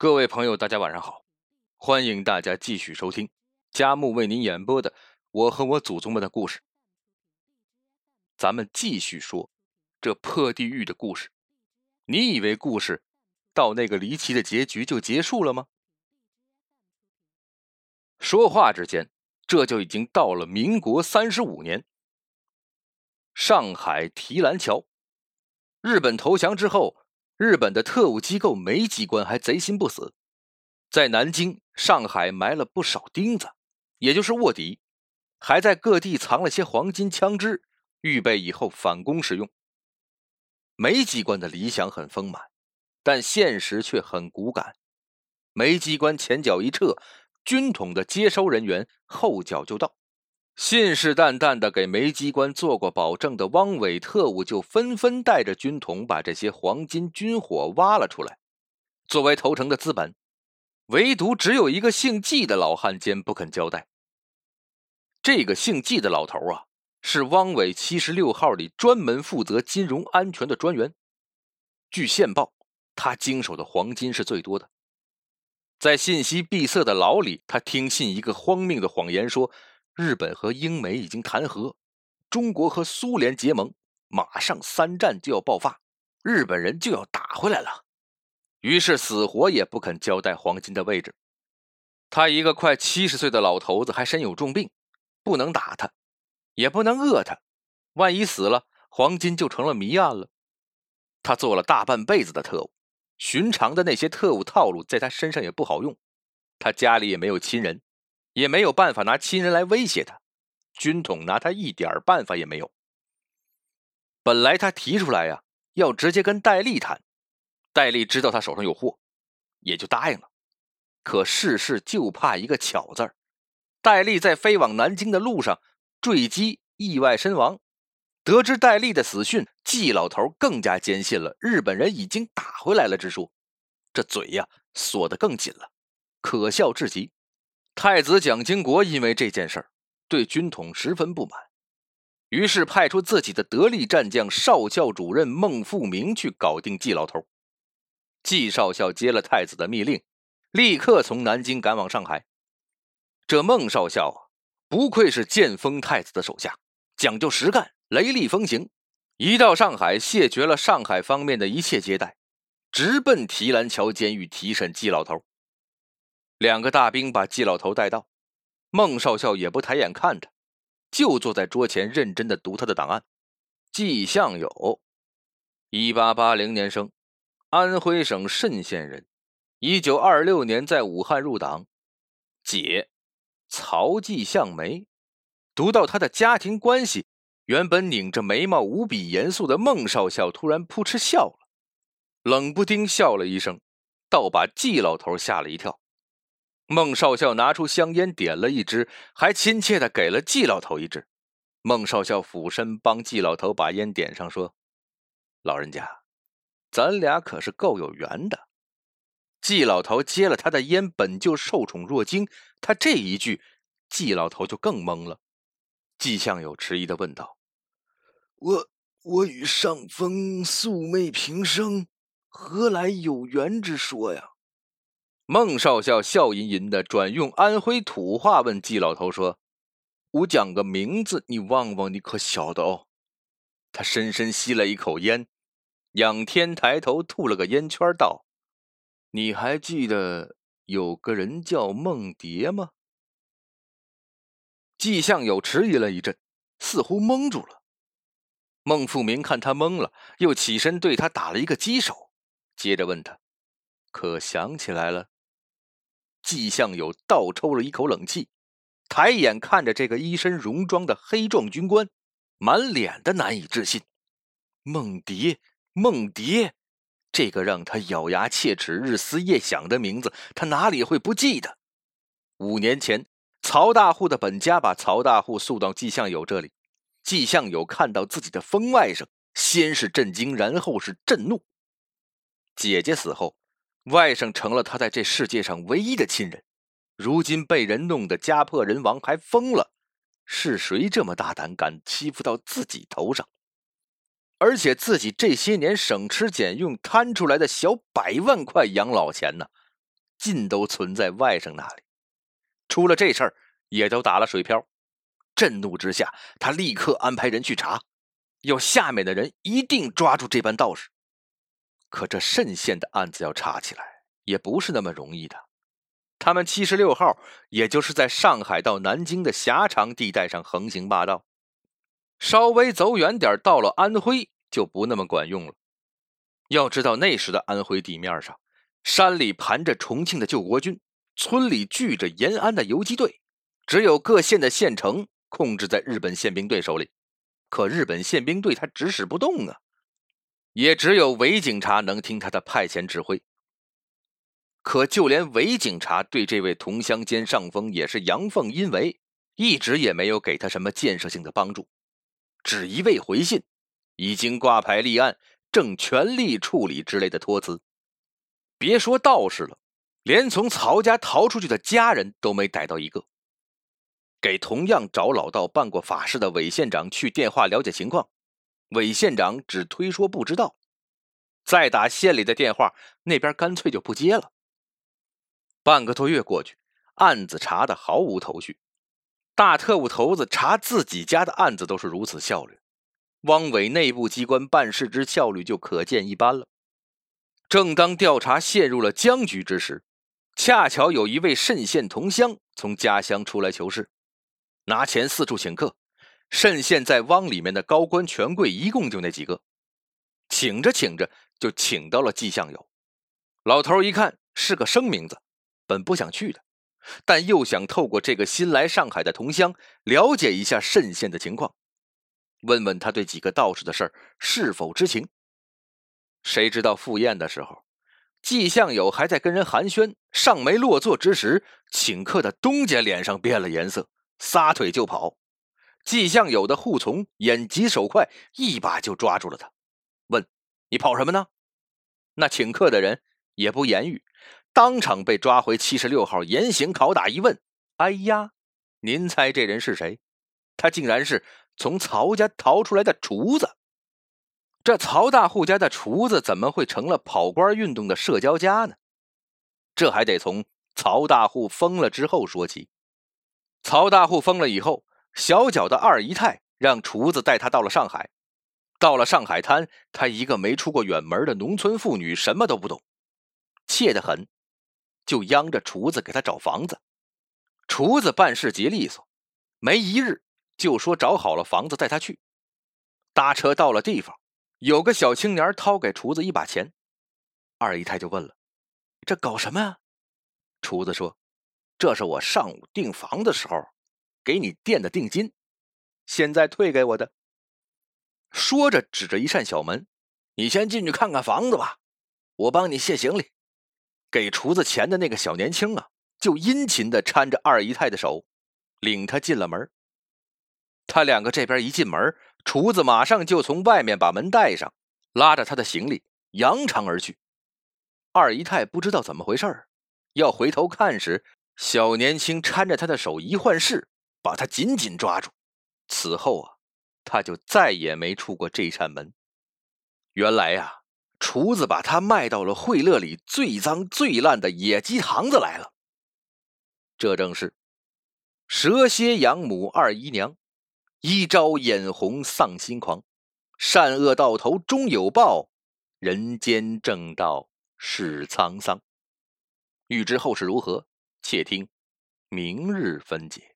各位朋友，大家晚上好，欢迎大家继续收听佳木为您演播的《我和我祖宗们的故事》。咱们继续说这破地狱的故事。你以为故事到那个离奇的结局就结束了吗？说话之间，这就已经到了民国三十五年，上海提篮桥，日本投降之后。日本的特务机构梅机关还贼心不死，在南京、上海埋了不少钉子，也就是卧底，还在各地藏了些黄金枪支，预备以后反攻使用。梅机关的理想很丰满，但现实却很骨感。梅机关前脚一撤，军统的接收人员后脚就到。信誓旦旦的给梅机关做过保证的汪伪特务，就纷纷带着军统把这些黄金军火挖了出来，作为投诚的资本。唯独只有一个姓季的老汉奸不肯交代。这个姓季的老头啊，是汪伪七十六号里专门负责金融安全的专员。据线报，他经手的黄金是最多的。在信息闭塞的牢里，他听信一个荒谬的谎言说。日本和英美已经谈和，中国和苏联结盟，马上三战就要爆发，日本人就要打回来了。于是死活也不肯交代黄金的位置。他一个快七十岁的老头子，还身有重病，不能打他，也不能饿他，万一死了，黄金就成了谜案了。他做了大半辈子的特务，寻常的那些特务套路在他身上也不好用。他家里也没有亲人。也没有办法拿亲人来威胁他，军统拿他一点办法也没有。本来他提出来呀，要直接跟戴笠谈，戴笠知道他手上有货，也就答应了。可世事就怕一个巧字儿，戴笠在飞往南京的路上坠机意外身亡。得知戴笠的死讯，季老头更加坚信了日本人已经打回来了之说，这嘴呀锁得更紧了，可笑至极。太子蒋经国因为这件事儿对军统十分不满，于是派出自己的得力战将少校主任孟富明去搞定季老头。季少校接了太子的密令，立刻从南京赶往上海。这孟少校啊，不愧是建丰太子的手下，讲究实干，雷厉风行。一到上海，谢绝了上海方面的一切接待，直奔提篮桥监狱提审季老头。两个大兵把季老头带到，孟少校也不抬眼看他，就坐在桌前认真的读他的档案。季向友，一八八零年生，安徽省沁县人，一九二六年在武汉入党。姐，曹季向梅。读到他的家庭关系，原本拧着眉毛无比严肃的孟少校突然扑哧笑了，冷不丁笑了一声，倒把季老头吓了一跳。孟少校拿出香烟，点了一支，还亲切的给了季老头一支。孟少校俯身帮季老头把烟点上，说：“老人家，咱俩可是够有缘的。”季老头接了他的烟，本就受宠若惊，他这一句，季老头就更懵了。季相友迟疑的问道：“我我与上峰素昧平生，何来有缘之说呀？”孟少校笑吟吟的转用安徽土话问季老头说：“我讲个名字，你望望，你可晓得哦？”他深深吸了一口烟，仰天抬头吐了个烟圈，道：“你还记得有个人叫孟蝶吗？”季向友迟疑了一阵，似乎蒙住了。孟富明看他懵了，又起身对他打了一个击手，接着问他：“可想起来了？”季向友倒抽了一口冷气，抬眼看着这个一身戎装的黑壮军官，满脸的难以置信。梦蝶，梦蝶，这个让他咬牙切齿、日思夜想的名字，他哪里会不记得？五年前，曹大户的本家把曹大户送到季向友这里，季向友看到自己的疯外甥，先是震惊，然后是震怒。姐姐死后。外甥成了他在这世界上唯一的亲人，如今被人弄得家破人亡，还疯了，是谁这么大胆，敢欺负到自己头上？而且自己这些年省吃俭用摊出来的小百万块养老钱呢，尽都存在外甥那里。出了这事儿，也都打了水漂。震怒之下，他立刻安排人去查，要下面的人一定抓住这班道士。可这慎县的案子要查起来，也不是那么容易的。他们七十六号，也就是在上海到南京的狭长地带上横行霸道，稍微走远点，到了安徽就不那么管用了。要知道那时的安徽地面上，山里盘着重庆的救国军，村里聚着延安的游击队，只有各县的县城控制在日本宪兵队手里。可日本宪兵队他指使不动啊，也只有伪警察能听他的派遣指挥。可就连伪警察对这位同乡兼上峰也是阳奉阴违，一直也没有给他什么建设性的帮助，只一味回信，已经挂牌立案，正全力处理之类的托词。别说道士了，连从曹家逃出去的家人都没逮到一个。给同样找老道办过法事的韦县长去电话了解情况，韦县长只推说不知道，再打县里的电话，那边干脆就不接了。半个多月过去，案子查的毫无头绪。大特务头子查自己家的案子都是如此效率，汪伪内部机关办事之效率就可见一斑了。正当调查陷入了僵局之时，恰巧有一位慎县同乡从家乡出来求事，拿钱四处请客。慎县在汪里面的高官权贵一共就那几个，请着请着就请到了季相友。老头一看是个生名字。本不想去的，但又想透过这个新来上海的同乡了解一下慎县的情况，问问他对几个道士的事儿是否知情。谁知道赴宴的时候，季相友还在跟人寒暄，尚没落座之时，请客的东家脸上变了颜色，撒腿就跑。季相友的护从眼疾手快，一把就抓住了他，问：“你跑什么呢？”那请客的人也不言语。当场被抓回七十六号严刑拷打。一问，哎呀，您猜这人是谁？他竟然是从曹家逃出来的厨子。这曹大户家的厨子怎么会成了跑官运动的社交家呢？这还得从曹大户疯了之后说起。曹大户疯了以后，小脚的二姨太让厨子带他到了上海。到了上海滩，他一个没出过远门的农村妇女，什么都不懂，怯得很。就央着厨子给他找房子，厨子办事极利索，没一日就说找好了房子带他去。搭车到了地方，有个小青年掏给厨子一把钱，二姨太就问了：“这搞什么呀？”厨子说：“这是我上午订房的时候给你垫的定金，现在退给我的。”说着指着一扇小门：“你先进去看看房子吧，我帮你卸行李。”给厨子钱的那个小年轻啊，就殷勤的搀着二姨太的手，领她进了门。他两个这边一进门，厨子马上就从外面把门带上，拉着他的行李扬长而去。二姨太不知道怎么回事儿要回头看时，小年轻搀着他的手一换势，把他紧紧抓住。此后啊，他就再也没出过这扇门。原来呀。厨子把他卖到了会乐里最脏最烂的野鸡堂子来了。这正是蛇蝎养母二姨娘，一朝眼红丧心狂，善恶到头终有报，人间正道是沧桑。欲知后事如何，且听明日分解。